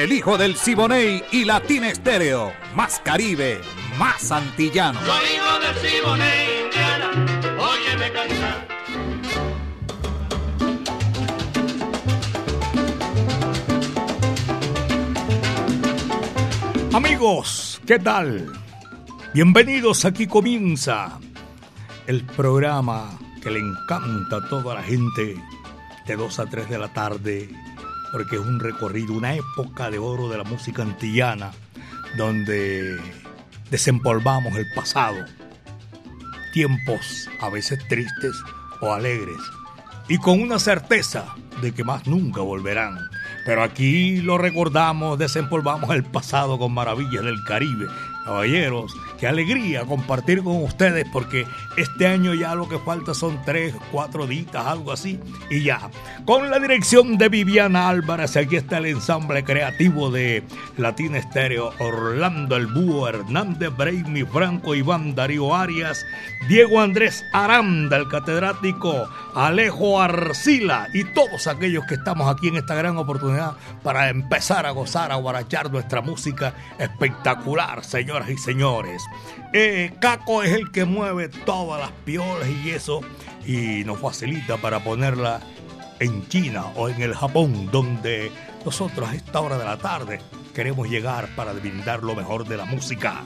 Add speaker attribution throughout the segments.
Speaker 1: el hijo del Siboney y Latina Estéreo. Más Caribe, más antillano.
Speaker 2: Soy hijo del Siboney, Indiana, óyeme cantar.
Speaker 3: Amigos, ¿qué tal? Bienvenidos, aquí comienza el programa que le encanta a toda la gente de 2 a 3 de la tarde porque es un recorrido, una época de oro de la música antillana, donde desempolvamos el pasado, tiempos a veces tristes o alegres, y con una certeza de que más nunca volverán. Pero aquí lo recordamos, desempolvamos el pasado con maravillas del Caribe. Caballeros, qué alegría compartir con ustedes porque este año ya lo que falta son tres, cuatro días, algo así, y ya. Con la dirección de Viviana Álvarez, aquí está el ensamble creativo de Latina Estéreo, Orlando El Búho, Hernández Breimi Franco, Iván Darío Arias, Diego Andrés Aranda, el catedrático, Alejo Arcila y todos aquellos que estamos aquí en esta gran oportunidad para empezar a gozar, a guarachar nuestra música espectacular, señoras y señores. Eh, Caco es el que mueve todas las piolas y eso y nos facilita para ponerla en China o en el Japón, donde nosotros a esta hora de la tarde queremos llegar para brindar lo mejor de la música.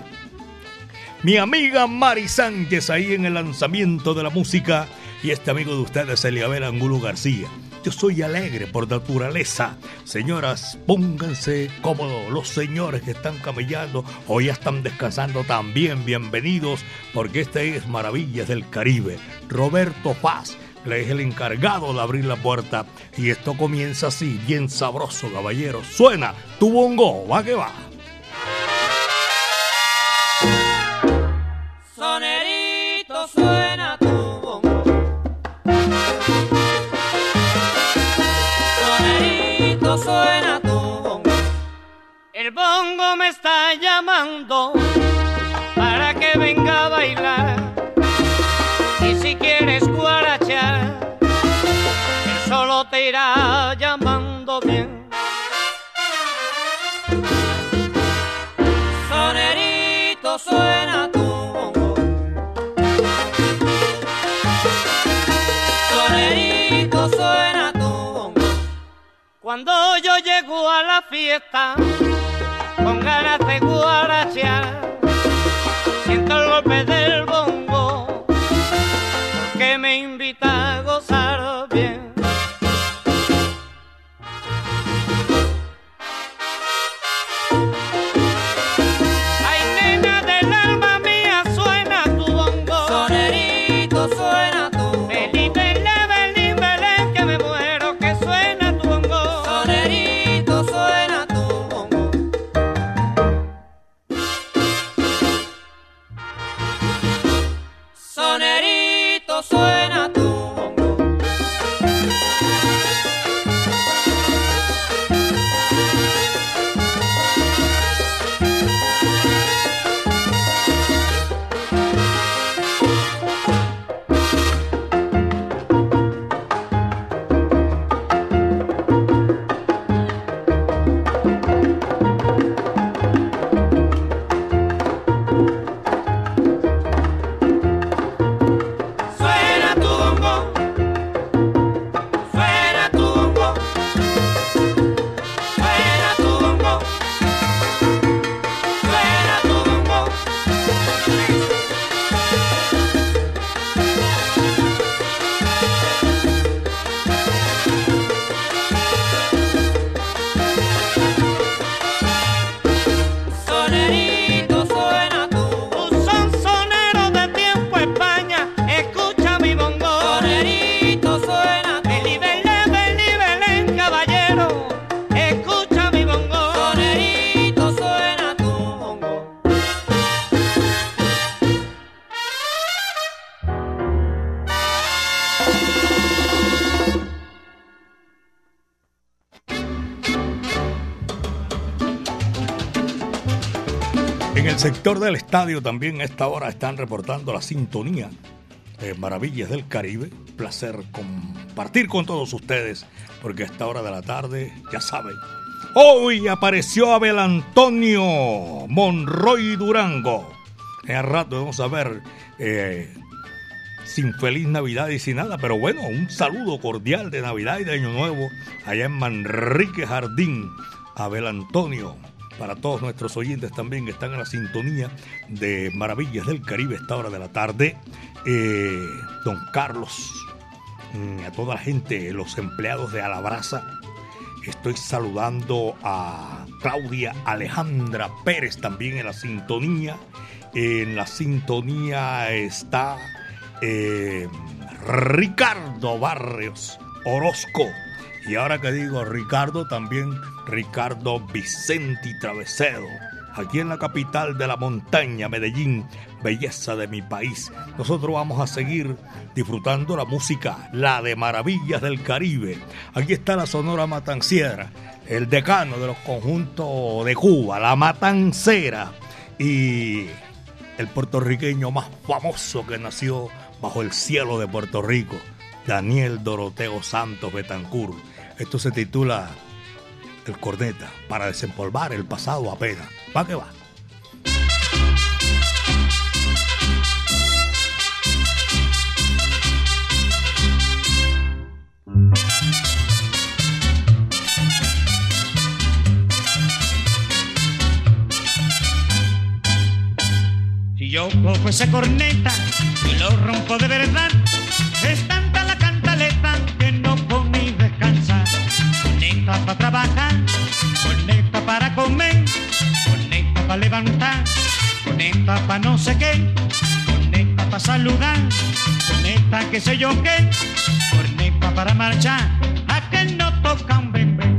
Speaker 3: Mi amiga Mari Sánchez ahí en el lanzamiento de la música y este amigo de ustedes, Eliabel Angulo García. Yo soy alegre por naturaleza. Señoras, pónganse cómodos. Los señores que están camellando o ya están descansando también, bienvenidos, porque este es Maravillas del Caribe. Roberto Paz le es el encargado de abrir la puerta y esto comienza así, bien sabroso, caballero. Suena tu bongo, va que va.
Speaker 2: El bongo me está llamando para que venga a bailar. Y si quieres guarachar, él solo te irá llamando bien. Sonerito suena tu bongo. Sonerito suena cuando yo llego a la fiesta, con ganas de guarachear, siento el golpe del
Speaker 3: Del estadio también a esta hora están reportando la sintonía de Maravillas del Caribe. Placer compartir con todos ustedes, porque a esta hora de la tarde, ya saben, hoy apareció Abel Antonio Monroy Durango. En rato vamos a ver eh, sin feliz Navidad y sin nada, pero bueno, un saludo cordial de Navidad y de Año Nuevo allá en Manrique Jardín, Abel Antonio. Para todos nuestros oyentes también que están en la sintonía de Maravillas del Caribe esta hora de la tarde. Eh, don Carlos, mm, a toda la gente, los empleados de Alabraza. Estoy saludando a Claudia Alejandra Pérez también en la sintonía. En la sintonía está eh, Ricardo Barrios Orozco. Y ahora que digo Ricardo, también Ricardo Vicenti Travesedo. Aquí en la capital de la montaña, Medellín, belleza de mi país. Nosotros vamos a seguir disfrutando la música, la de Maravillas del Caribe. Aquí está la Sonora Matanciera, el decano de los conjuntos de Cuba, la Matancera. Y el puertorriqueño más famoso que nació bajo el cielo de Puerto Rico, Daniel Doroteo Santos Betancur. Esto se titula El Corneta, para desempolvar el pasado apenas. Va que va.
Speaker 4: Si yo cojo esa corneta y lo rompo de verdad, es tanta la cantaleta Para trabajar, corneta para comer, corneta para levantar, corneta para no sé qué, corneta para saludar, corneta que sé yo qué, corneta para marchar, a que no toca un bebé.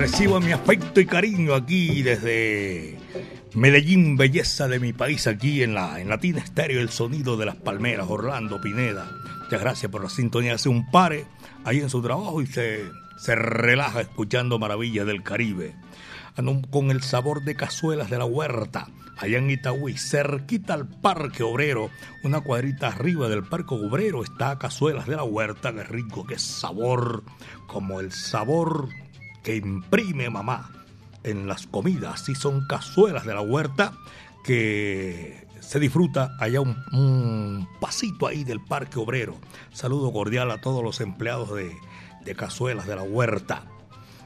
Speaker 3: Recibo mi afecto y cariño aquí desde Medellín, belleza de mi país, aquí en la en Latina Estéreo, el sonido de las palmeras, Orlando Pineda. Muchas gracias por la sintonía. Hace un pare ahí en su trabajo y se, se relaja escuchando maravillas del Caribe. con el sabor de cazuelas de la huerta, allá en Itagüí, cerquita al Parque Obrero, una cuadrita arriba del Parque Obrero está Cazuelas de la Huerta, qué rico, qué sabor, como el sabor que imprime mamá en las comidas, y son Cazuelas de la Huerta que se disfruta allá un, pasito ahí del Parque Obrero. Saludo cordial a todos los empleados de, de Cazuelas de la Huerta.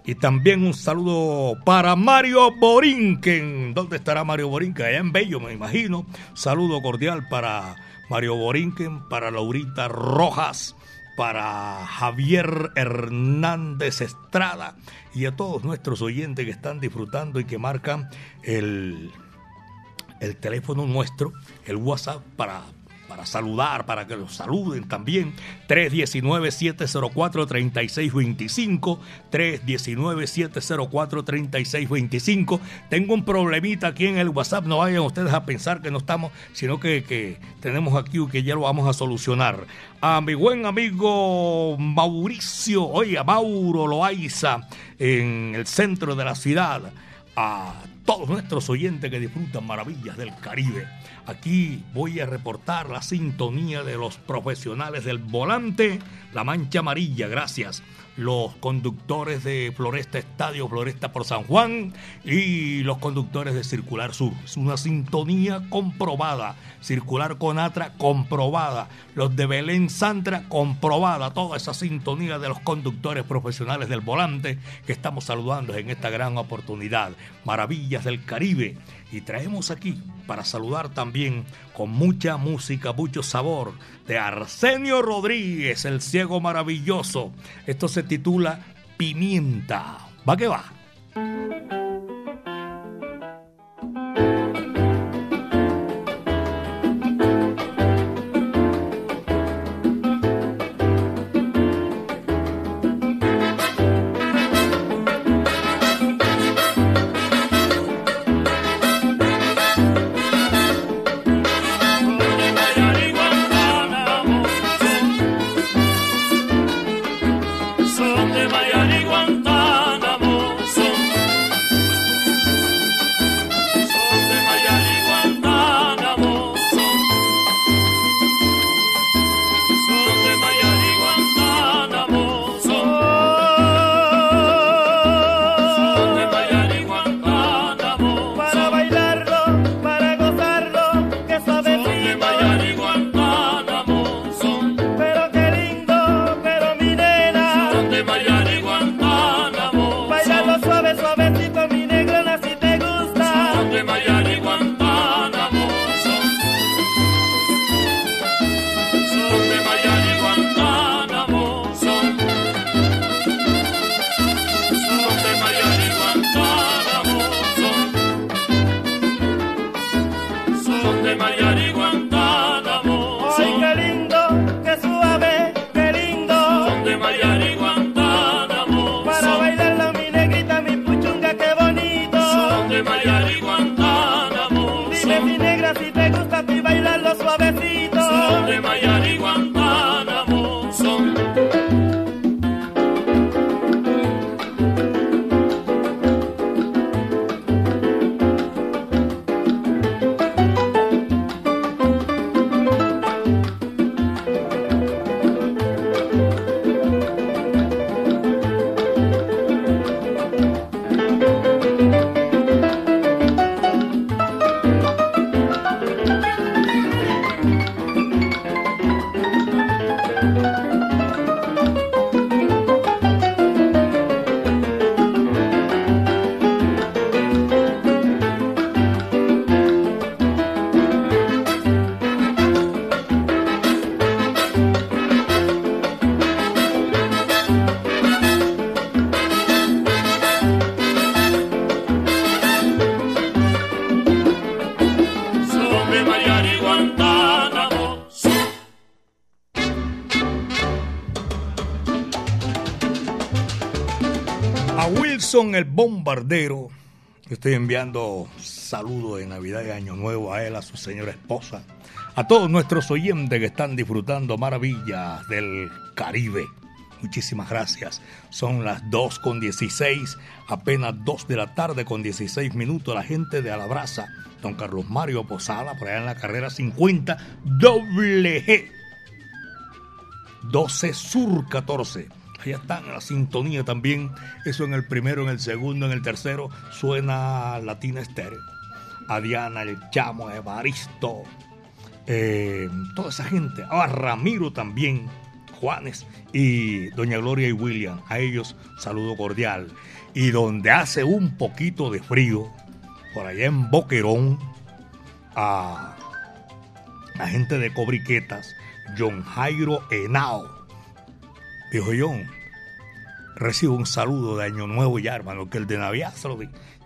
Speaker 3: Y también un saludo para Mario Borinquen. ¿Dónde estará Mario Borinquen? Allá en Bello, me imagino. Saludo cordial para Mario Borinquen, para Laurita Rojas, para Javier Hernández Estrada y a todos nuestros oyentes que están disfrutando y que marcan el, el teléfono nuestro, el WhatsApp para para saludar, para que los saluden también. 319-704-3625. 319-704-3625. Tengo un problemita aquí en el WhatsApp. No vayan ustedes a pensar que no estamos, sino que, que tenemos aquí que ya lo vamos a solucionar. A mi buen amigo Mauricio, oye, Mauro Loaiza, en el centro de la ciudad. A todos nuestros oyentes que disfrutan maravillas del Caribe. Aquí voy a reportar la sintonía de los profesionales del volante, la mancha amarilla, gracias. Los conductores de Floresta Estadio, Floresta por San Juan y los conductores de Circular Sur. Es una sintonía comprobada. Circular con Atra comprobada. Los de Belén Santra comprobada. Toda esa sintonía de los conductores profesionales del volante que estamos saludando en esta gran oportunidad. Maravillas del Caribe y traemos aquí para saludar también con mucha música, mucho sabor de Arsenio Rodríguez, el ciego maravilloso. Esto se titula Pimienta. Va que va. Estoy enviando saludos de Navidad y Año Nuevo a él, a su señora esposa, a todos nuestros oyentes que están disfrutando maravillas del Caribe. Muchísimas gracias. Son las 2 con 16, apenas 2 de la tarde con 16 minutos. La gente de Alabraza, don Carlos Mario Posada, por allá en la carrera 50, doble G. 12 Sur 14. Allá están la sintonía también. Eso en el primero, en el segundo, en el tercero. Suena Latina Estéreo. A Diana, el Chamo, Evaristo. Eh, toda esa gente. A Ramiro también. Juanes y Doña Gloria y William. A ellos saludo cordial. Y donde hace un poquito de frío, por allá en Boquerón, a la gente de Cobriquetas, John Jairo Henao. Dijo John, recibo un saludo de Año Nuevo ya, hermano, que el de Navidad.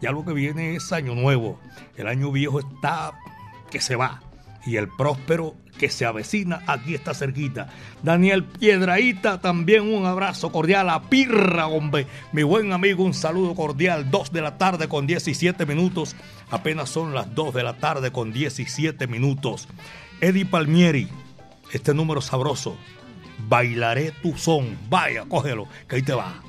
Speaker 3: Ya lo que viene es Año Nuevo. El año viejo está que se va. Y el próspero que se avecina aquí está cerquita. Daniel Piedraíta, también un abrazo cordial a Pirra, hombre. Mi buen amigo, un saludo cordial. 2 de la tarde con 17 minutos. Apenas son las 2 de la tarde con 17 minutos. Eddie Palmieri, este número sabroso. Bailaré tu son. Vaya, cógelo, que ahí te va.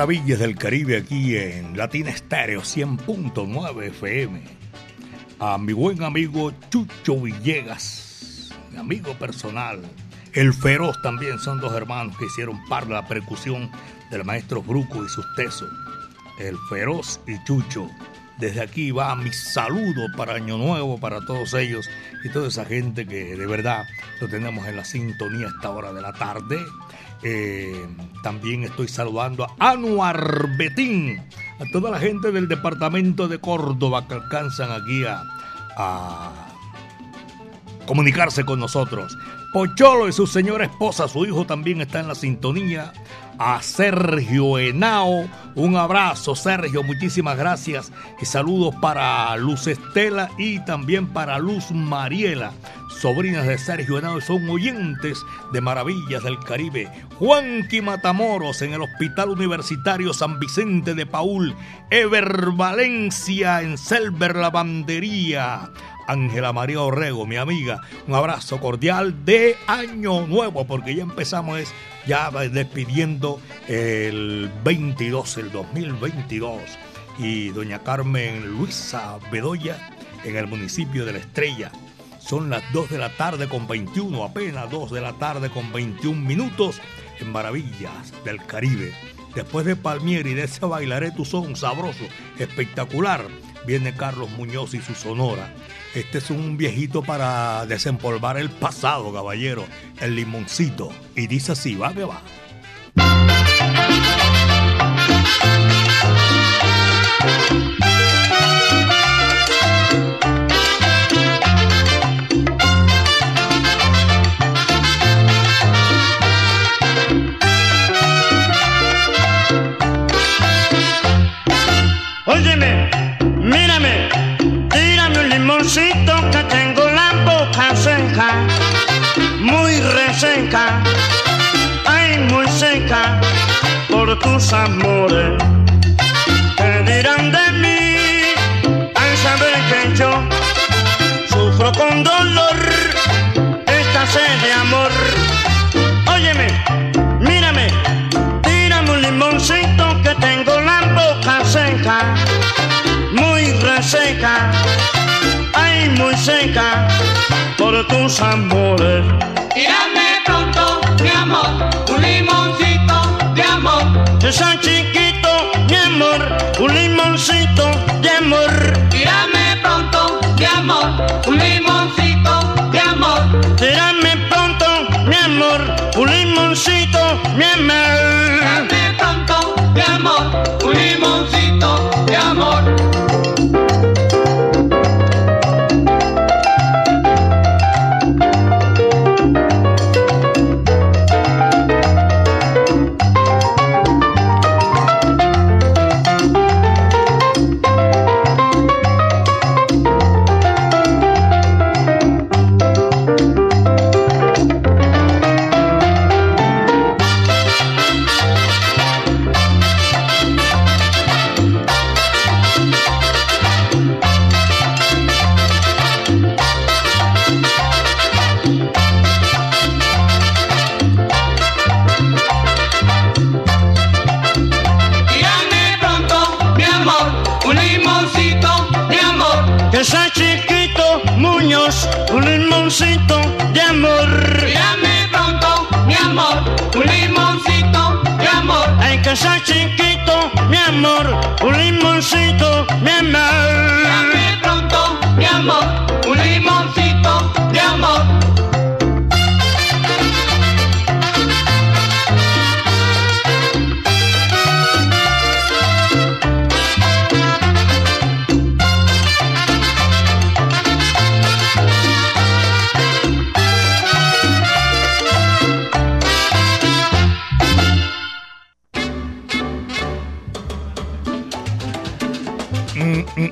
Speaker 3: Maravillas del Caribe aquí en Latina Estéreo 100.9 FM. A mi buen amigo Chucho Villegas, mi amigo personal. El Feroz también son dos hermanos que hicieron parte de la percusión del maestro Bruco y sus tesos. El Feroz y Chucho. Desde aquí va mi saludo para Año Nuevo, para todos ellos y toda esa gente que de verdad lo tenemos en la sintonía a esta hora de la tarde. Eh, también estoy saludando a Anuar Betín, a toda la gente del departamento de Córdoba que alcanzan aquí a, a comunicarse con nosotros. Pocholo y su señora esposa, su hijo también está en la sintonía. A Sergio Henao. Un abrazo, Sergio, muchísimas gracias. Y saludos para Luz Estela y también para Luz Mariela, sobrinas de Sergio Henao, son oyentes de Maravillas del Caribe. Juanqui Matamoros en el Hospital Universitario San Vicente de Paul. Ever Valencia en Selver Lavandería. Ángela María Orrego, mi amiga, un abrazo cordial de Año Nuevo, porque ya empezamos ya despidiendo el 22, el 2022. Y doña Carmen Luisa Bedoya en el municipio de La Estrella. Son las 2 de la tarde con 21, apenas 2 de la tarde con 21 minutos en Maravillas del Caribe. Después de Palmieri de ese bailaré tu son sabroso, espectacular, viene Carlos Muñoz y su sonora. Este es un viejito para desempolvar el pasado, caballero. El limoncito. Y dice así, va que va.
Speaker 5: Tus amores. ¿Qué dirán de mí al saber que yo sufro con dolor esta sed de amor? Óyeme, mírame, tírame un limoncito que tengo la boca seca, muy reseca, ay muy seca por tus amores.
Speaker 6: Amor.
Speaker 5: Esa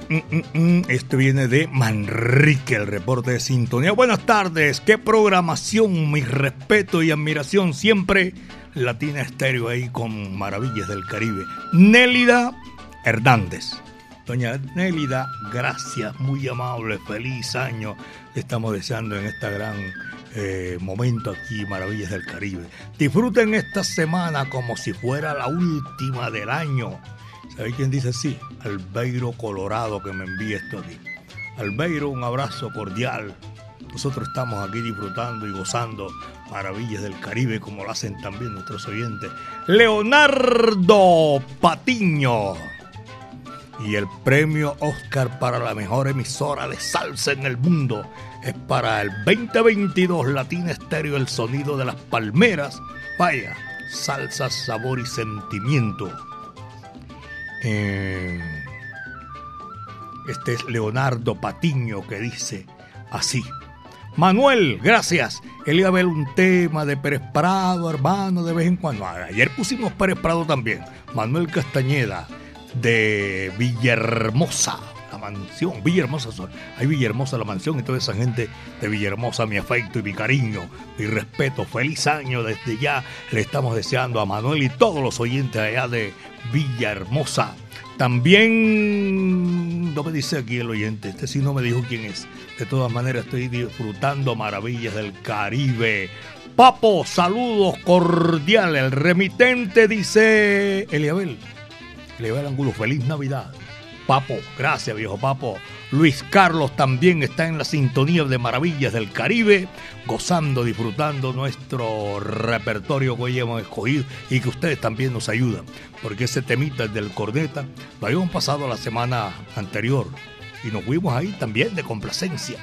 Speaker 3: Este viene de Manrique, el reporte de sintonía. Buenas tardes, qué programación, mi respeto y admiración siempre. Latina Estéreo ahí con Maravillas del Caribe. Nélida Hernández. Doña Nélida, gracias, muy amable, feliz año. Estamos deseando en este gran eh, momento aquí, Maravillas del Caribe. Disfruten esta semana como si fuera la última del año. ¿Sabe quién dice así? Albeiro Colorado que me envía esto aquí. Albeiro, un abrazo cordial. Nosotros estamos aquí disfrutando y gozando maravillas del Caribe como lo hacen también nuestros oyentes. Leonardo Patiño. Y el premio Oscar para la mejor emisora de salsa en el mundo es para el 2022 Latina Estéreo El Sonido de las Palmeras. Vaya, salsa, sabor y sentimiento. Eh, este es Leonardo Patiño que dice así. Manuel, gracias. Él iba a ver un tema de Pérez Prado, hermano, de vez en cuando. Ayer pusimos Pérez Prado también. Manuel Castañeda, de Villahermosa, la mansión. Villahermosa, hay Villahermosa la mansión y toda esa gente de Villahermosa, mi afecto y mi cariño, mi respeto. Feliz año desde ya. Le estamos deseando a Manuel y todos los oyentes allá de Villahermosa. También, no me dice aquí el oyente, este sí no me dijo quién es. De todas maneras, estoy disfrutando maravillas del Caribe. Papo, saludos cordiales. El remitente dice Eliabel. Eliabel Angulo, feliz Navidad. Papo, gracias viejo Papo. Luis Carlos también está en la sintonía de Maravillas del Caribe, gozando, disfrutando nuestro repertorio que hoy hemos escogido y que ustedes también nos ayudan, porque ese temita del corneta lo habíamos pasado la semana anterior y nos fuimos ahí también de complacencia.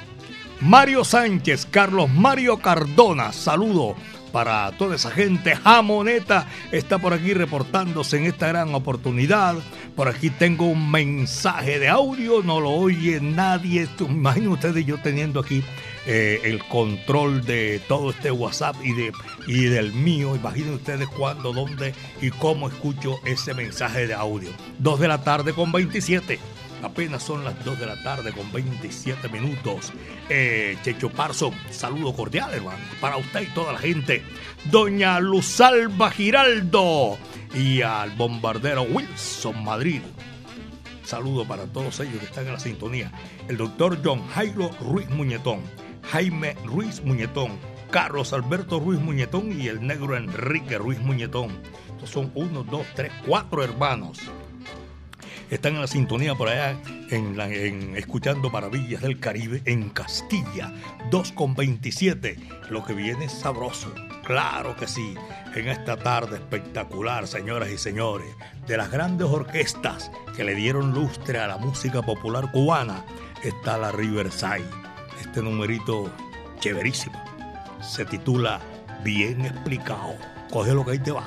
Speaker 3: Mario Sánchez, Carlos Mario Cardona, saludo para toda esa gente. Jamoneta está por aquí reportándose en esta gran oportunidad. Por aquí tengo un mensaje de audio, no lo oye nadie. Imaginen ustedes yo teniendo aquí eh, el control de todo este WhatsApp y, de, y del mío. Imaginen ustedes cuándo, dónde y cómo escucho ese mensaje de audio. Dos de la tarde con 27. Apenas son las 2 de la tarde con 27 minutos. Eh, Checho Parson, saludo cordial, hermano, para usted y toda la gente. Doña Luzalba Giraldo y al bombardero Wilson Madrid. Saludo para todos ellos que están en la sintonía. El doctor John Jairo Ruiz Muñetón, Jaime Ruiz Muñetón, Carlos Alberto Ruiz Muñetón y el negro Enrique Ruiz Muñetón. Estos son uno, dos, tres, cuatro hermanos están en la sintonía por allá, en, escuchando Maravillas del Caribe en Castilla, 2.27. Lo que viene es sabroso, claro que sí, en esta tarde espectacular, señoras y señores, de las grandes orquestas que le dieron lustre a la música popular cubana, está la Riverside. Este numerito chéverísimo se titula Bien explicado. Coge lo que ahí te va.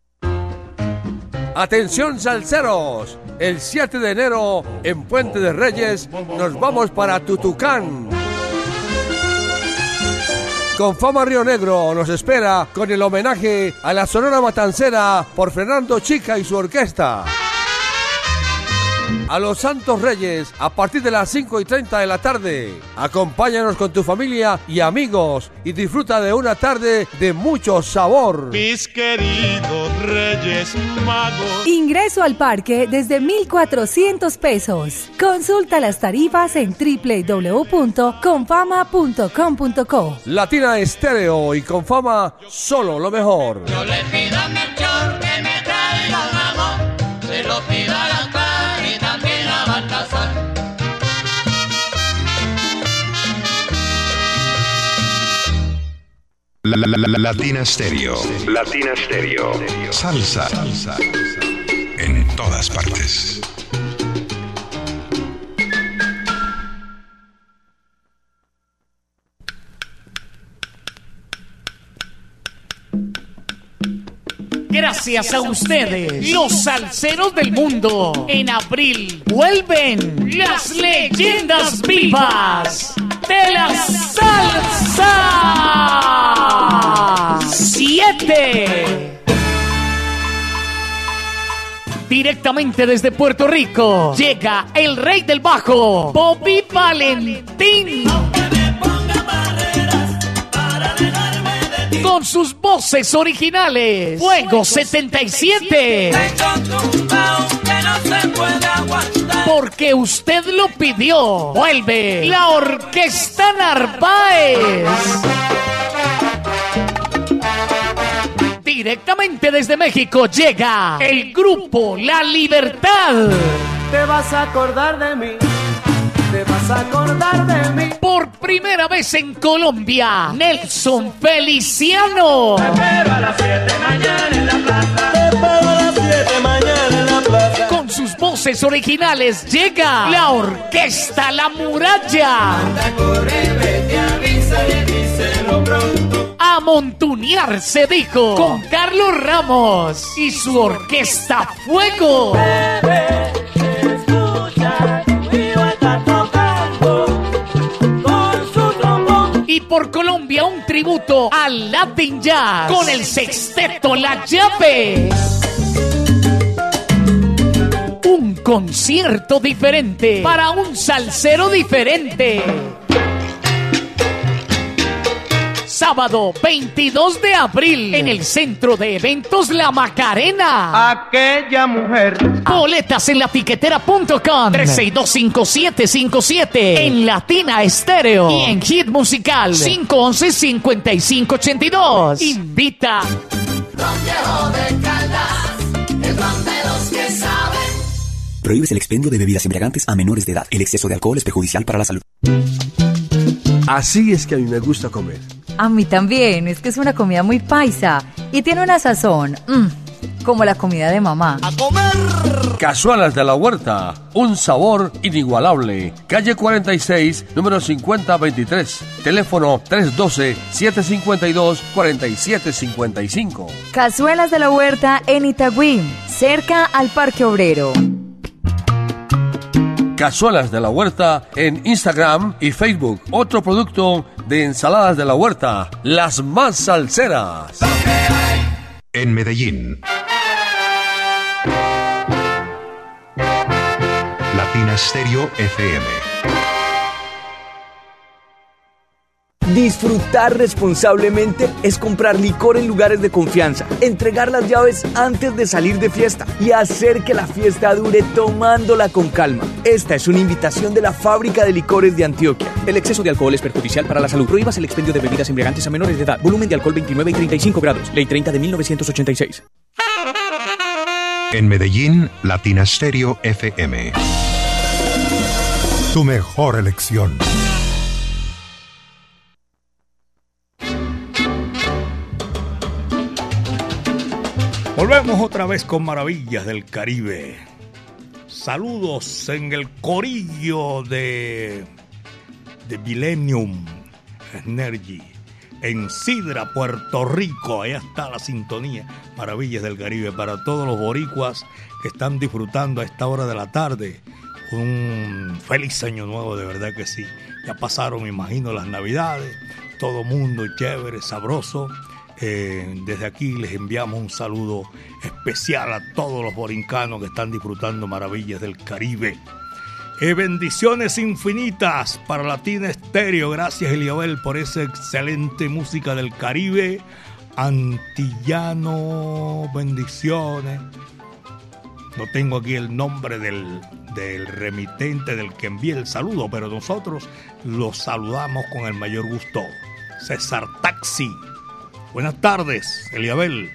Speaker 7: Atención salseros, el 7 de enero en Puente de Reyes nos vamos para Tutucán. Con Fama Río Negro nos espera con el homenaje a la Sonora Matancera por Fernando Chica y su orquesta a los Santos Reyes a partir de las 5 y 30 de la tarde. Acompáñanos con tu familia y amigos y disfruta de una tarde de mucho sabor.
Speaker 8: Mis queridos Reyes Magos.
Speaker 9: Ingreso al parque desde 1,400 pesos. Consulta las tarifas en www.confama.com.co.
Speaker 7: Latina Estéreo y Confama, solo lo mejor.
Speaker 5: Yo le pido a Melchor que me traiga un amor. Se lo pido la
Speaker 10: La, la, la, Latina Stereo. Latina Stereo. Salsa. Salsa. En todas partes.
Speaker 11: Gracias a ustedes, los salseros del mundo. En abril vuelven las leyendas vivas de la salsa. Siete. Directamente desde Puerto Rico llega el rey del bajo, Bobby Valentín. Con sus voces originales, Fuego 77. Porque usted lo pidió. Vuelve la Orquesta Narváez. Directamente desde México llega el grupo La Libertad.
Speaker 12: Te vas a acordar de mí. Te vas a acordar de mí.
Speaker 11: Por primera vez en Colombia, Nelson Feliciano.
Speaker 12: Te espero a las 7 mañana en la plaza. Te espero a las 7 mañana
Speaker 11: voces originales llega la Orquesta La Muralla.
Speaker 12: Anda, corre, vete, avisa y díselo pronto.
Speaker 11: A montunear se dijo con Carlos Ramos y su Orquesta Fuego.
Speaker 12: Escucha.
Speaker 11: Y por Colombia un tributo al Latin Jazz con el sexteto La Llave. Concierto diferente para un salsero diferente. Sábado 22 de abril en el Centro de Eventos La Macarena.
Speaker 12: Aquella mujer.
Speaker 11: Boletas en latiquetera.com 3625757 en Latina Estéreo y en Hit Musical 511-5582. Invita.
Speaker 13: Prohíbes el expendio de bebidas embriagantes a menores de edad. El exceso de alcohol es perjudicial para la salud.
Speaker 7: Así es que a mí me gusta comer.
Speaker 14: A mí también, es que es una comida muy paisa y tiene una sazón, mm, como la comida de mamá.
Speaker 7: Cazuelas de la Huerta, un sabor inigualable. Calle 46, número 5023. Teléfono 312-752-4755.
Speaker 14: Cazuelas de la Huerta en Itagüí, cerca al Parque Obrero.
Speaker 7: Cazuelas de la Huerta en Instagram y Facebook. Otro producto de ensaladas de la huerta, las más salseras.
Speaker 10: En Medellín. Latina Stereo FM.
Speaker 15: Disfrutar responsablemente es comprar licor en lugares de confianza, entregar las llaves antes de salir de fiesta y hacer que la fiesta dure tomándola con calma. Esta es una invitación de la Fábrica de Licores de Antioquia. El exceso de alcohol es perjudicial para la salud. Prohíbas el expendio de bebidas embriagantes a menores de edad. Volumen de alcohol 29 y 35 grados. Ley 30 de 1986.
Speaker 10: En Medellín, Latina Stereo FM.
Speaker 16: Tu mejor elección.
Speaker 3: Volvemos otra vez con Maravillas del Caribe. Saludos en el corillo de, de Millennium Energy en Sidra, Puerto Rico. Ahí está la sintonía. Maravillas del Caribe para todos los boricuas que están disfrutando a esta hora de la tarde. Un feliz año nuevo, de verdad que sí. Ya pasaron, me imagino, las navidades. Todo mundo chévere, sabroso. Eh, desde aquí les enviamos un saludo especial a todos los borincanos que están disfrutando maravillas del Caribe. Eh, bendiciones infinitas para Latina Estéreo. Gracias, Eliabel, por esa excelente música del Caribe. Antillano, bendiciones. No tengo aquí el nombre del, remitente, del que envía el saludo, pero nosotros los saludamos con el mayor gusto. César Taxi. Buenas tardes, Eliabel.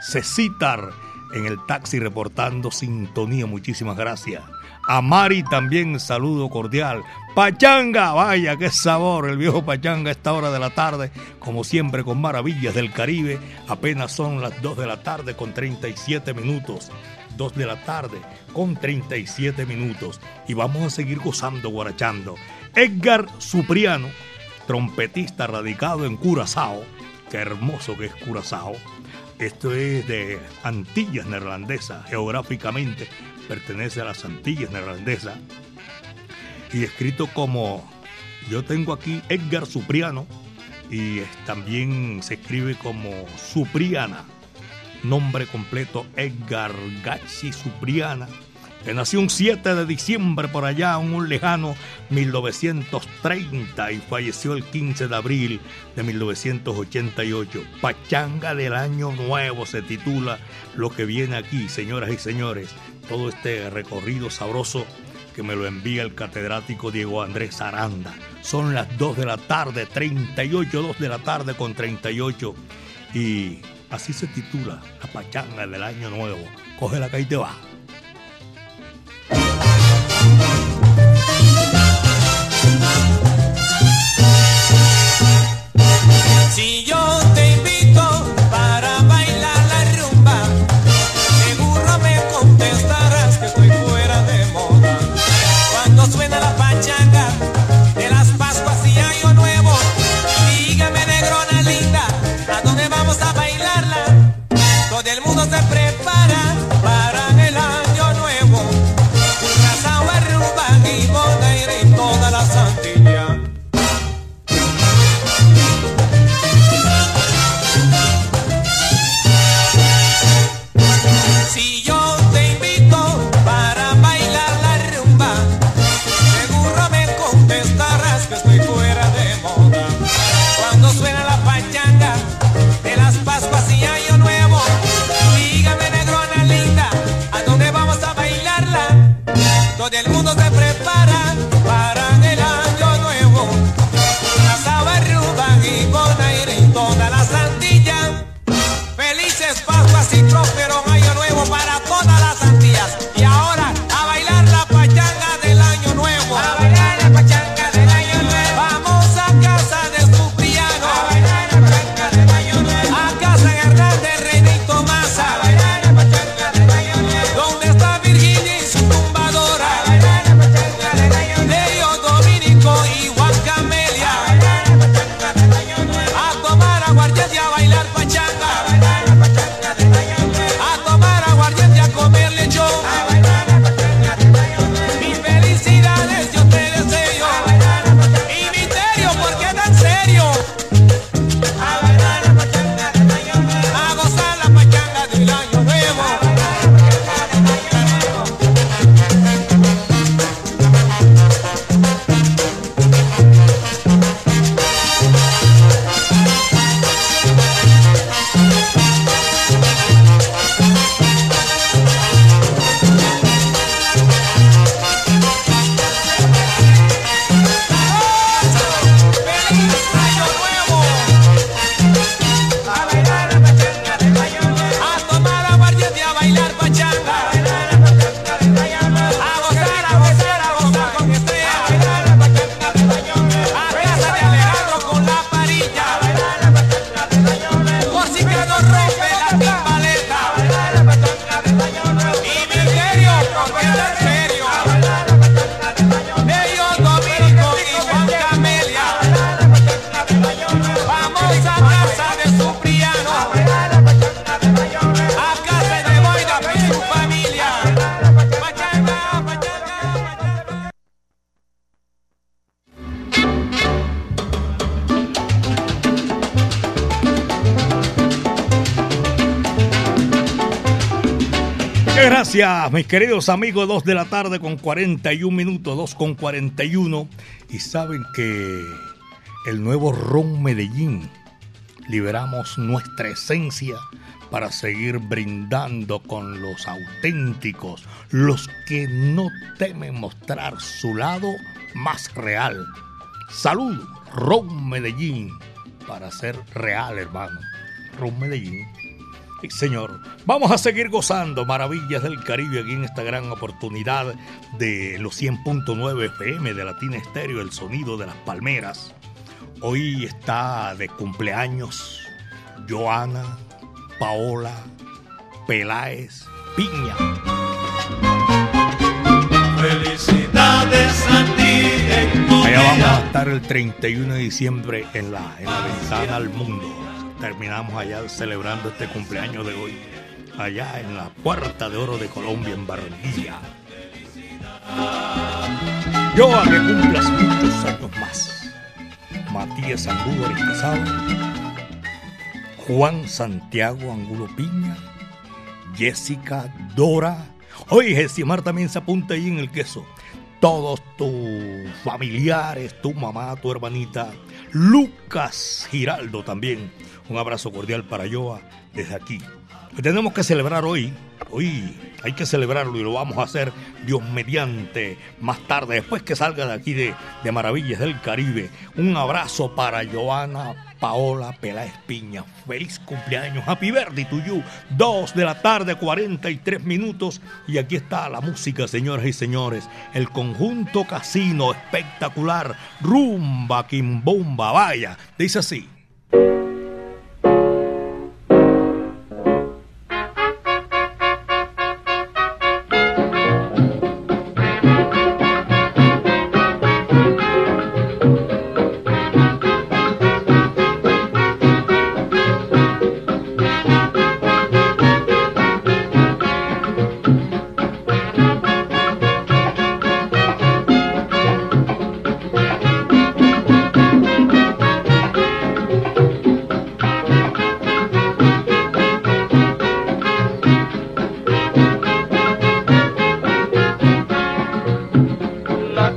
Speaker 3: Cecitar en el taxi reportando sintonía. Muchísimas gracias. A Mari también saludo cordial. Pachanga, vaya qué sabor el viejo Pachanga a esta hora de la tarde, como siempre con maravillas del Caribe. Apenas son las 2 de la tarde con 37 minutos. 2 de la tarde con 37 minutos. Y vamos a seguir gozando, guarachando. Edgar Supriano, trompetista radicado en Curazao. Qué hermoso que es Curazao. Esto es de Antillas Neerlandesas, geográficamente pertenece a las Antillas Neerlandesas. Y escrito como, yo tengo aquí Edgar Supriano, y también se escribe como Supriana, nombre completo Edgar Gachi Supriana, nació un 7 de diciembre por allá, un lejano 1930 y falleció el 15 de abril de 1988. Pachanga del Año Nuevo se titula lo que viene aquí, señoras y señores, todo este recorrido sabroso que me lo envía el catedrático Diego Andrés Aranda. Son las 2 de la tarde, 38, 2 de la tarde con 38. Y así se titula la pachanga del año nuevo. Coge la que y te va.
Speaker 17: Si yo te invito para bailar la rumba, seguro me contestarás que estoy fuera de moda. Cuando suena la pachanga
Speaker 3: mis queridos amigos. 2 de la tarde con 41 minutos, 2 con 41. Y saben que el nuevo Ron Medellín, liberamos nuestra esencia para seguir brindando con los auténticos, los que no temen mostrar su lado más real. Salud, Ron Medellín, para ser real, hermano. Ron Medellín señor. Vamos a seguir gozando maravillas del Caribe aquí en esta gran oportunidad de los 100.9 FM de Latina Estéreo, el sonido de las palmeras. Hoy está de cumpleaños Joana Paola Peláez Piña.
Speaker 5: Felicidades a ti.
Speaker 3: Allá vamos a estar el 31 de diciembre en la, en la ventana al mundo terminamos allá celebrando este cumpleaños de hoy, allá en la Puerta de Oro de Colombia, en Barranquilla. Yo a que cumplas muchos años más. Matías Angulo Aristizado, Juan Santiago Angulo Piña, Jessica Dora. Oye, Gesimar también se apunta ahí en el queso. Todos tus familiares, tu mamá, tu hermanita, Lucas Giraldo también un abrazo cordial para Joa desde aquí. tenemos que celebrar hoy. Hoy hay que celebrarlo y lo vamos a hacer Dios mediante más tarde, después que salga de aquí de, de Maravillas del Caribe. Un abrazo para Joana Paola Peláez Piña. Feliz cumpleaños. Happy birthday to you. Dos de la tarde, 43 minutos. Y aquí está la música, señoras y señores. El conjunto casino espectacular. Rumba, Kimbomba. Vaya. Dice así.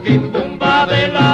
Speaker 3: cantimumba de la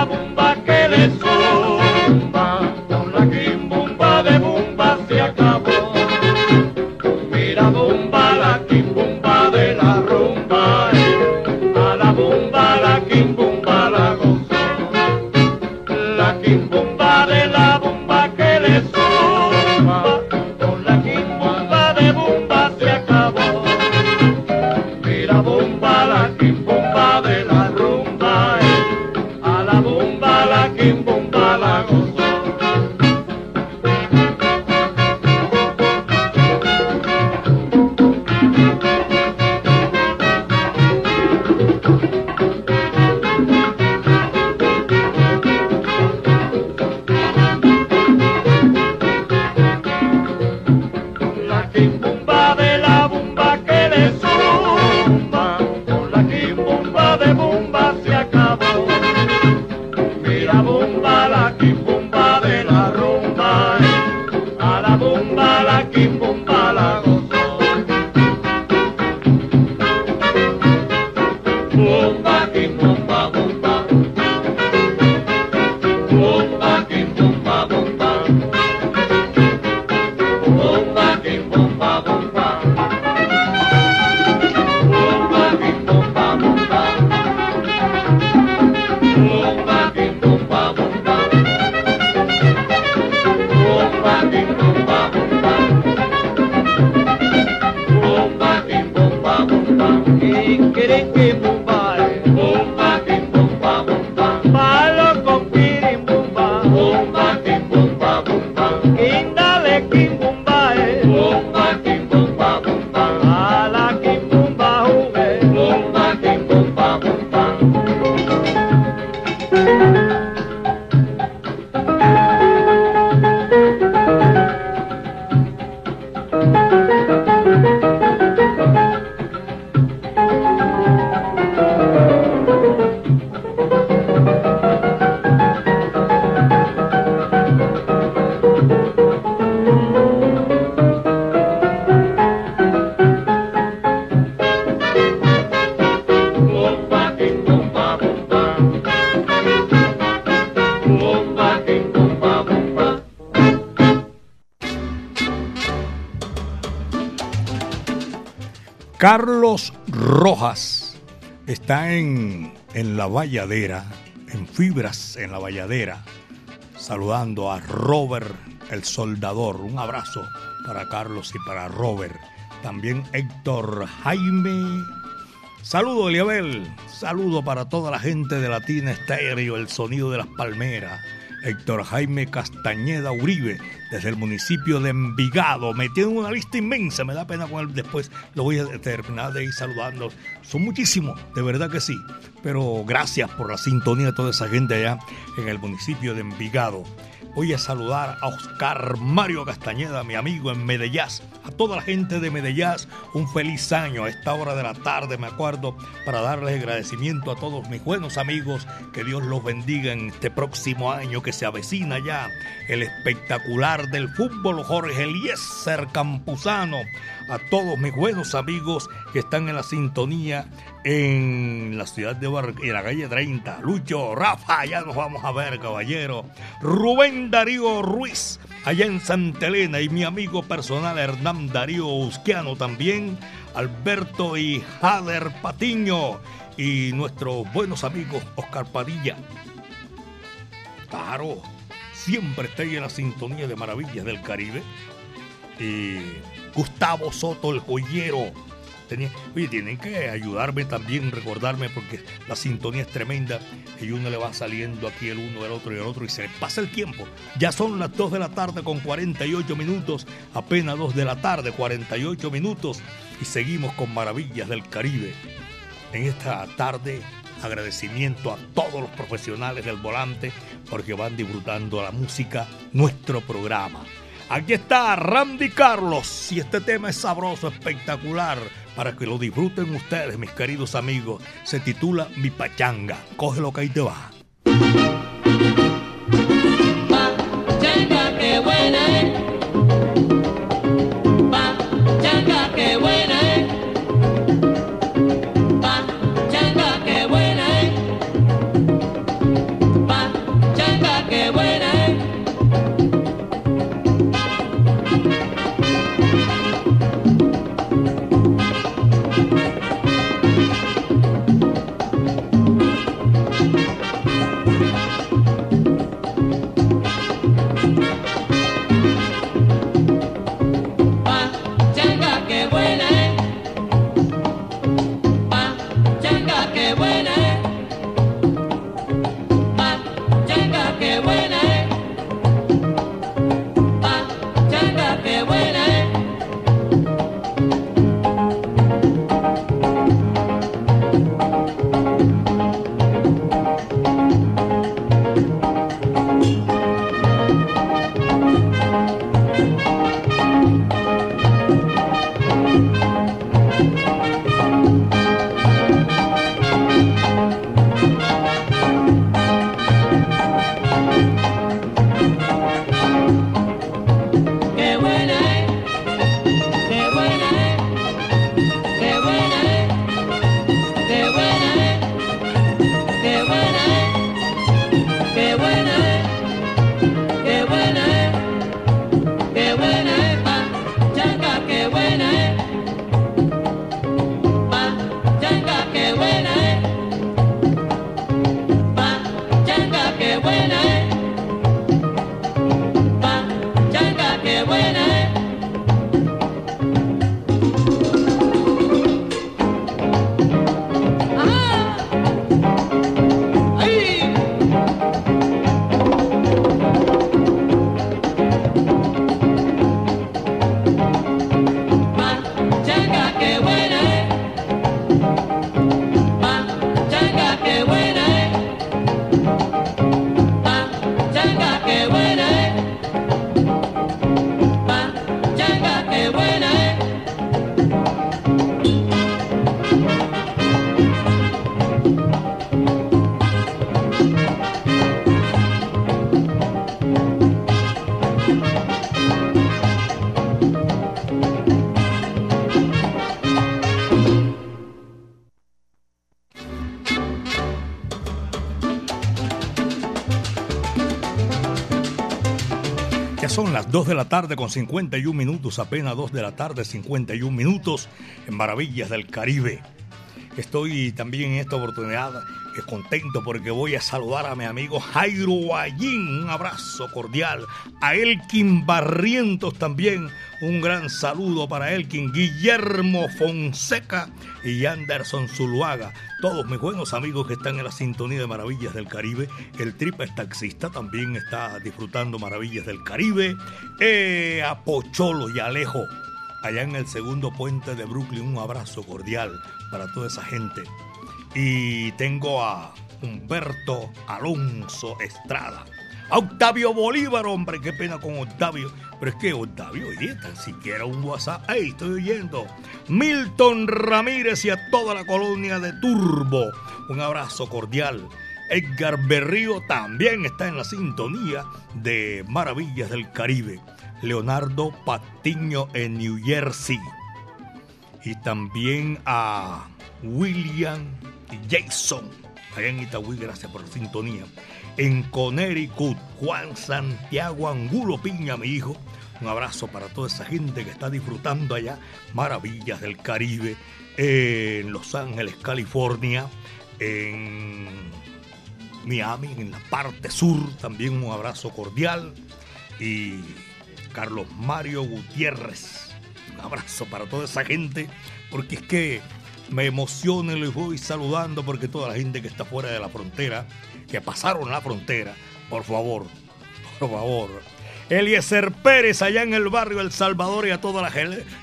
Speaker 3: está en, en la valladera, en fibras en la valladera, saludando a Robert el soldador. Un abrazo para Carlos y para Robert. También Héctor Jaime. Saludo, Eliabel. Saludo para toda la gente de Latina Estéreo, el sonido de las palmeras. Héctor Jaime Castañeda Uribe, desde el municipio de Envigado. Me tiene una lista inmensa, me da pena con él después. Lo voy a terminar de ir saludando. Son muchísimos, de verdad que sí. Pero gracias por la sintonía de toda esa gente allá en el municipio de Envigado. Voy a saludar a Oscar Mario Castañeda, mi amigo en Medellín. A toda la gente de Medellín, un feliz año a esta hora de la tarde, me acuerdo, para darles agradecimiento a todos mis buenos amigos. Que Dios los bendiga en este próximo año que se avecina ya. El espectacular del fútbol, Jorge Eliezer Campuzano. A todos mis buenos amigos que están en la sintonía en la ciudad de Bar en la calle 30. Lucho, Rafa, ya nos vamos a ver, caballero. Rubén Darío Ruiz, allá en Santa Elena, y mi amigo personal Hernán Darío Usquiano también. Alberto y Jader Patiño y nuestros buenos amigos Oscar Padilla. Claro, siempre ahí en la sintonía de Maravillas del Caribe. Y Gustavo Soto, el joyero oye, tienen que ayudarme también, recordarme, porque la sintonía es tremenda y uno le va saliendo aquí el uno, el otro y el otro y se pasa el tiempo. Ya son las 2 de la tarde con 48 minutos, apenas 2 de la tarde, 48 minutos y seguimos con Maravillas del Caribe. En esta tarde agradecimiento a todos los profesionales del volante porque van disfrutando la música, nuestro programa. Aquí está Randy Carlos y este tema es sabroso, espectacular para que lo disfruten ustedes, mis queridos amigos. Se titula Mi Pachanga. Cógelo que ahí te va. 2 de la tarde con 51 minutos, apenas 2 de la tarde, 51 minutos en Maravillas del Caribe. Estoy también en esta oportunidad contento porque voy a saludar a mi amigo Jairo Guayín. Un abrazo cordial. A Elkin Barrientos también. Un gran saludo para Elkin. Guillermo Fonseca y Anderson Zuluaga. Todos mis buenos amigos que están en la sintonía de Maravillas del Caribe. El triple taxista también está disfrutando Maravillas del Caribe. Eh, a Pocholo y Alejo allá en el segundo puente de Brooklyn. Un abrazo cordial para toda esa gente. Y tengo a Humberto Alonso Estrada. A Octavio Bolívar, hombre, qué pena con Octavio. Pero es que Octavio, oye, tan siquiera un WhatsApp. Ahí estoy oyendo. Milton Ramírez y a toda la colonia de Turbo. Un abrazo cordial. Edgar Berrío también está en la sintonía de Maravillas del Caribe. Leonardo Patiño en New Jersey. Y también a William Jason, allá en Itagüí, gracias por la sintonía. En Connecticut, Juan Santiago Angulo Piña, mi hijo. Un abrazo para toda esa gente que está disfrutando allá maravillas del Caribe, en Los Ángeles, California, en Miami, en la parte sur, también un abrazo cordial. Y Carlos Mario Gutiérrez, un abrazo para toda esa gente, porque es que me emociona y les voy saludando porque toda la gente que está fuera de la frontera, que pasaron la frontera, por favor, por favor. Eliezer Pérez allá en el barrio El Salvador y a toda la,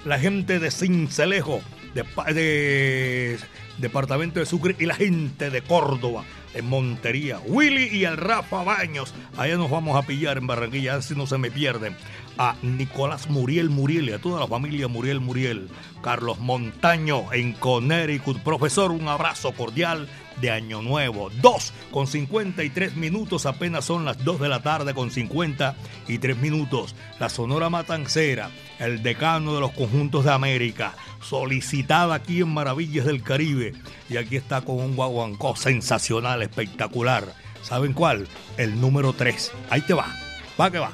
Speaker 3: la gente de Cincelejo, de, de, departamento de Sucre y la gente de Córdoba, en Montería. Willy y el Rafa Baños, allá nos vamos a pillar en Barranquilla, si no se me pierden a Nicolás Muriel Muriel y a toda la familia Muriel Muriel, Carlos Montaño en Connecticut. Profesor, un abrazo cordial de Año Nuevo. 2 con 53 minutos, apenas son las 2 de la tarde con 53 minutos. La Sonora Matancera, el decano de los conjuntos de América, solicitada aquí en Maravillas del Caribe. Y aquí está con un guaguancó sensacional, espectacular. ¿Saben cuál? El número 3. Ahí te va. Va que va.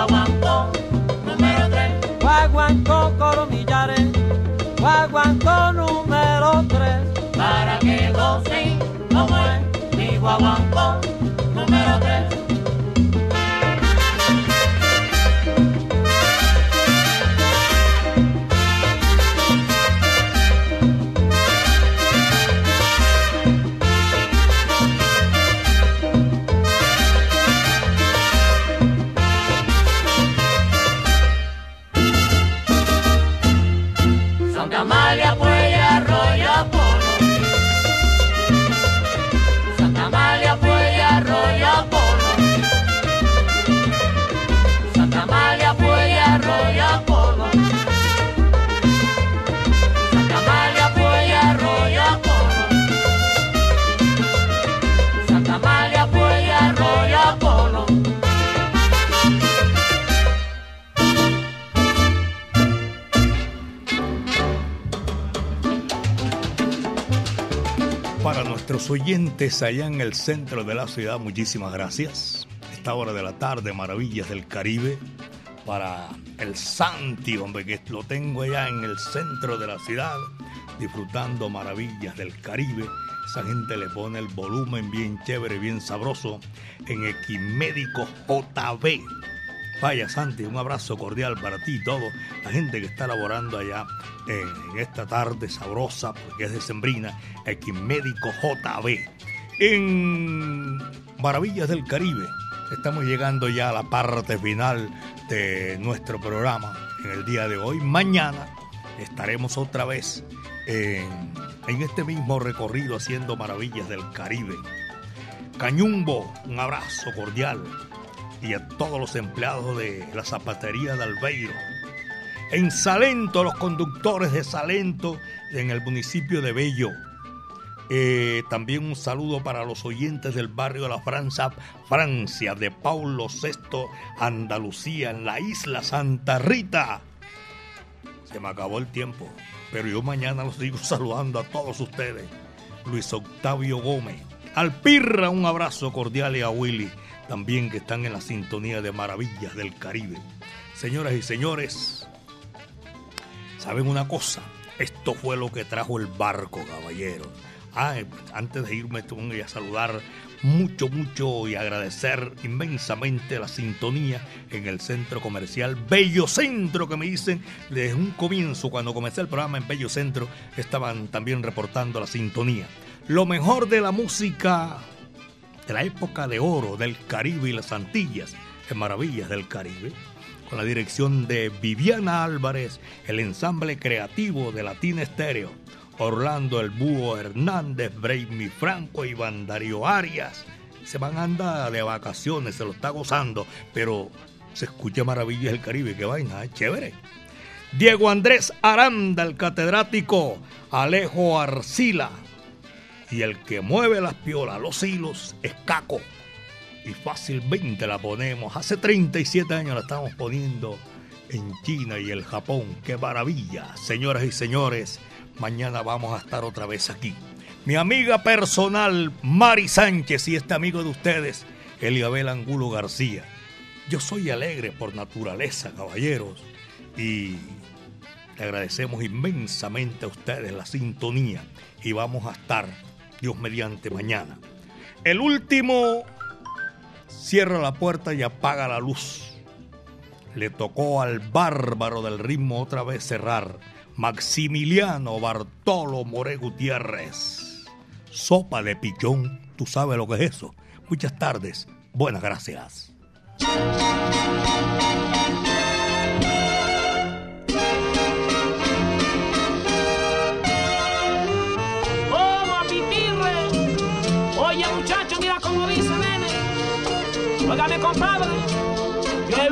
Speaker 18: Guaguancó número 3
Speaker 16: guaguancó coromillares guaguancó número 3
Speaker 18: para que gocen como es mi guaguancó número 3
Speaker 3: los oyentes allá en el centro de la ciudad, muchísimas gracias. Esta hora de la tarde, Maravillas del Caribe, para el Santi, hombre, que lo tengo allá en el centro de la ciudad, disfrutando Maravillas del Caribe. Esa gente le pone el volumen bien chévere, bien sabroso en Equimédico JB. Vaya Santi, un abrazo cordial para ti y todo la gente que está laborando allá en, esta tarde sabrosa, porque es de Sembrina, Equimédico JB. En Maravillas del Caribe, estamos llegando ya a la parte final de nuestro programa en el día de hoy. Mañana estaremos otra vez en, en este mismo recorrido haciendo Maravillas del Caribe. Cañumbo, un abrazo cordial y a todos los empleados de la zapatería de Albeiro. En Salento, los conductores de Salento en el municipio de Bello. Eh, también un saludo para los oyentes del barrio de la Francia, Francia, de Paulo VI, Andalucía, en la isla Santa Rita. Se me acabó el tiempo, pero yo mañana los sigo saludando a todos ustedes. Luis Octavio Gómez. Al Pirra, un abrazo cordial y a Willy también que están en la sintonía de Maravillas del Caribe. Señoras y señores, ¿saben una cosa? Esto fue lo que trajo el barco, caballeros. Ah, antes de irme, voy a saludar mucho, mucho y agradecer inmensamente la sintonía en el centro comercial Bello Centro, que me dicen desde un comienzo, cuando comencé el programa en Bello Centro, estaban también reportando la sintonía. Lo mejor de la música la época de oro del Caribe y las Antillas, en Maravillas del Caribe, con la dirección de Viviana Álvarez, el ensamble creativo de Latina Estéreo, Orlando El Búho Hernández, Braimi Franco y Darío Arias. Se van a andar de vacaciones, se lo está gozando, pero se escucha Maravillas del Caribe, qué vaina, es chévere. Diego Andrés Aranda, el catedrático, Alejo Arcila, y el que mueve las piolas, los hilos, es Caco. Y fácilmente la ponemos. Hace 37 años la estamos poniendo en China y el Japón. ¡Qué maravilla! Señoras y señores, mañana vamos a estar otra vez aquí. Mi amiga personal, Mari Sánchez, y este amigo de ustedes, Eliabel Angulo García. Yo soy alegre por naturaleza, caballeros, y le agradecemos inmensamente a ustedes la sintonía y vamos a estar Dios mediante mañana. El último cierra la puerta y apaga la luz. Le tocó al bárbaro del ritmo otra vez cerrar. Maximiliano Bartolo More Gutiérrez. Sopa de pichón, tú sabes lo que es eso. Muchas tardes, buenas gracias.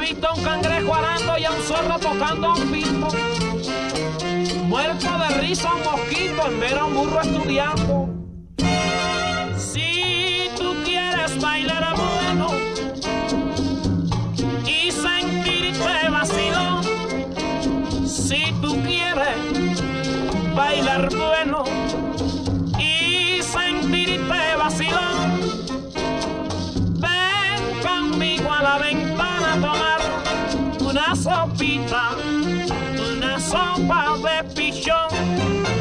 Speaker 19: Visto a un cangrejo arando y a un zorro tocando un pito. Muerto de risa un mosquito en ver a un burro estudiando. Si tú quieres bailar bueno y sentirte vacilón, si tú quieres bailar bueno sopita, una sopa de pichón.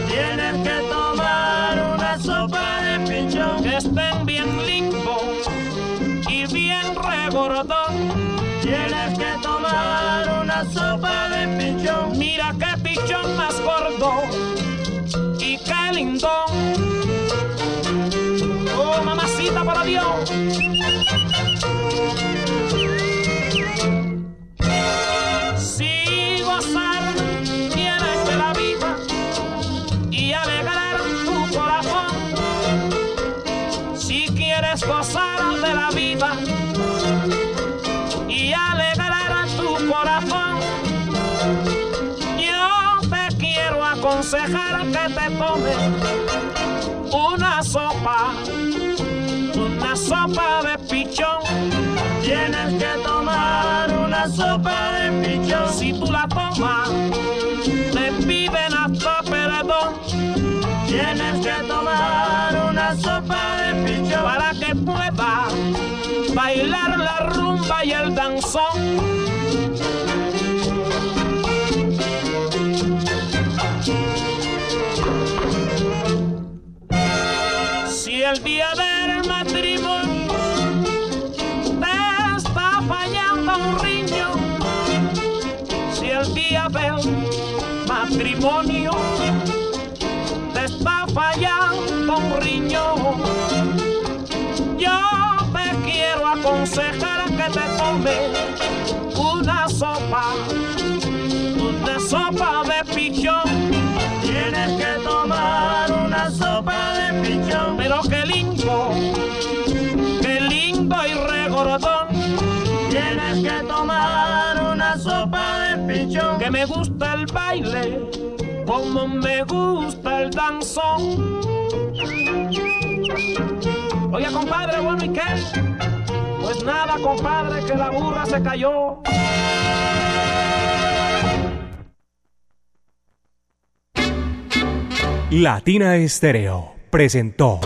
Speaker 12: Tienes que tomar una sopa de pichón.
Speaker 19: Que estén bien limpo y bien regordón.
Speaker 12: Tienes que tomar una sopa de pichón.
Speaker 19: Mira qué pichón más gordo y qué lindón. Oh, mamacita, para Dios. Quiero aconsejar que te tomes una sopa, una sopa de pichón.
Speaker 12: Tienes que tomar una sopa de pichón.
Speaker 19: Si tú la tomas, te piden hasta perdón.
Speaker 12: Tienes que tomar una sopa
Speaker 19: bailar la rumba y el danzón. El día del matrimonio te está fallando un riño, si el día del matrimonio te está fallando un riñón, yo te quiero aconsejar que te tomes Que me gusta el baile, como me gusta el danzón. Oye, compadre, bueno, ¿y qué? Pues nada, compadre, que la burra se cayó.
Speaker 20: Latina Estéreo presentó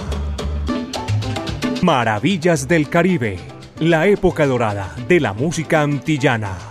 Speaker 20: Maravillas del Caribe, la época dorada de la música antillana,